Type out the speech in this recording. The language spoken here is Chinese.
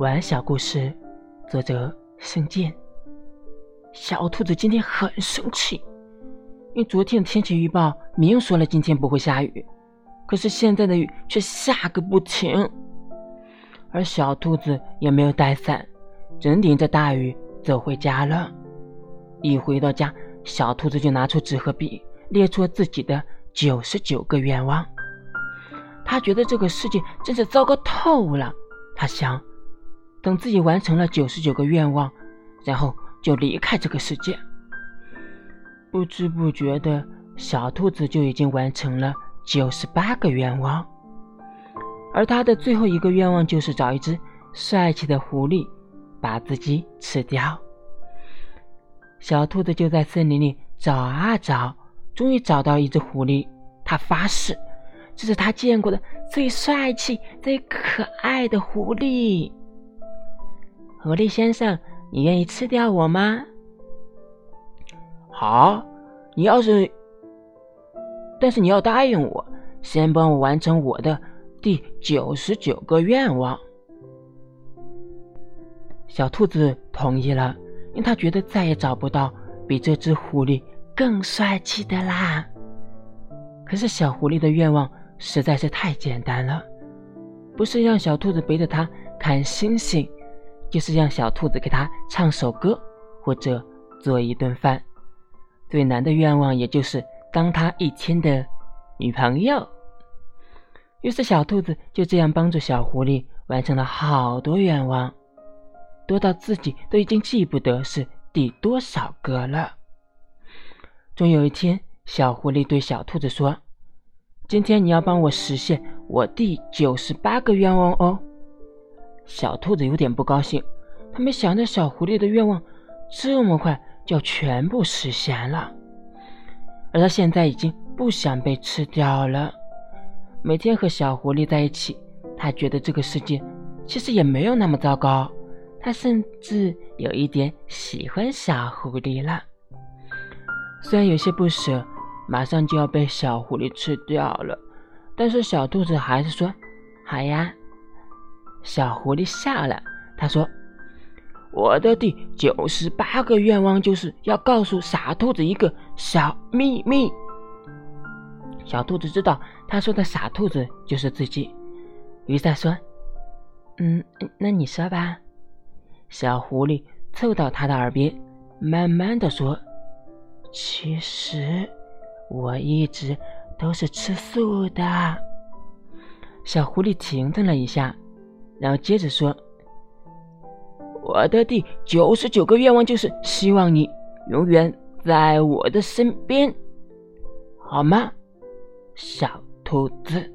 晚安小故事，作者圣剑。小兔子今天很生气，因为昨天的天气预报明说了今天不会下雨，可是现在的雨却下个不停。而小兔子也没有带伞，只能淋着大雨走回家了。一回到家，小兔子就拿出纸和笔，列出了自己的九十九个愿望。他觉得这个世界真是糟糕透了。他想。等自己完成了九十九个愿望，然后就离开这个世界。不知不觉的，小兔子就已经完成了九十八个愿望，而他的最后一个愿望就是找一只帅气的狐狸，把自己吃掉。小兔子就在森林里找啊找，终于找到一只狐狸。他发誓，这是他见过的最帅气、最可爱的狐狸。狐狸先生，你愿意吃掉我吗？好，你要是，但是你要答应我，先帮我完成我的第九十九个愿望。小兔子同意了，因为他觉得再也找不到比这只狐狸更帅气的啦。可是小狐狸的愿望实在是太简单了，不是让小兔子背着它看星星。就是让小兔子给他唱首歌，或者做一顿饭。最难的愿望，也就是当他一天的女朋友。于是，小兔子就这样帮助小狐狸完成了好多愿望，多到自己都已经记不得是第多少个了。终有一天，小狐狸对小兔子说：“今天你要帮我实现我第九十八个愿望哦。”小兔子有点不高兴，他没想到小狐狸的愿望这么快就要全部实现了，而他现在已经不想被吃掉了。每天和小狐狸在一起，他觉得这个世界其实也没有那么糟糕，他甚至有一点喜欢小狐狸了。虽然有些不舍，马上就要被小狐狸吃掉了，但是小兔子还是说：“好呀。”小狐狸笑了，他说：“我的第九十八个愿望就是要告诉傻兔子一个小秘密。”小兔子知道他说的傻兔子就是自己，于是他说：“嗯，那你说吧。”小狐狸凑到他的耳边，慢慢的说：“其实我一直都是吃素的。”小狐狸停顿了一下。然后接着说：“我的第九十九个愿望就是希望你永远在我的身边，好吗，小兔子？”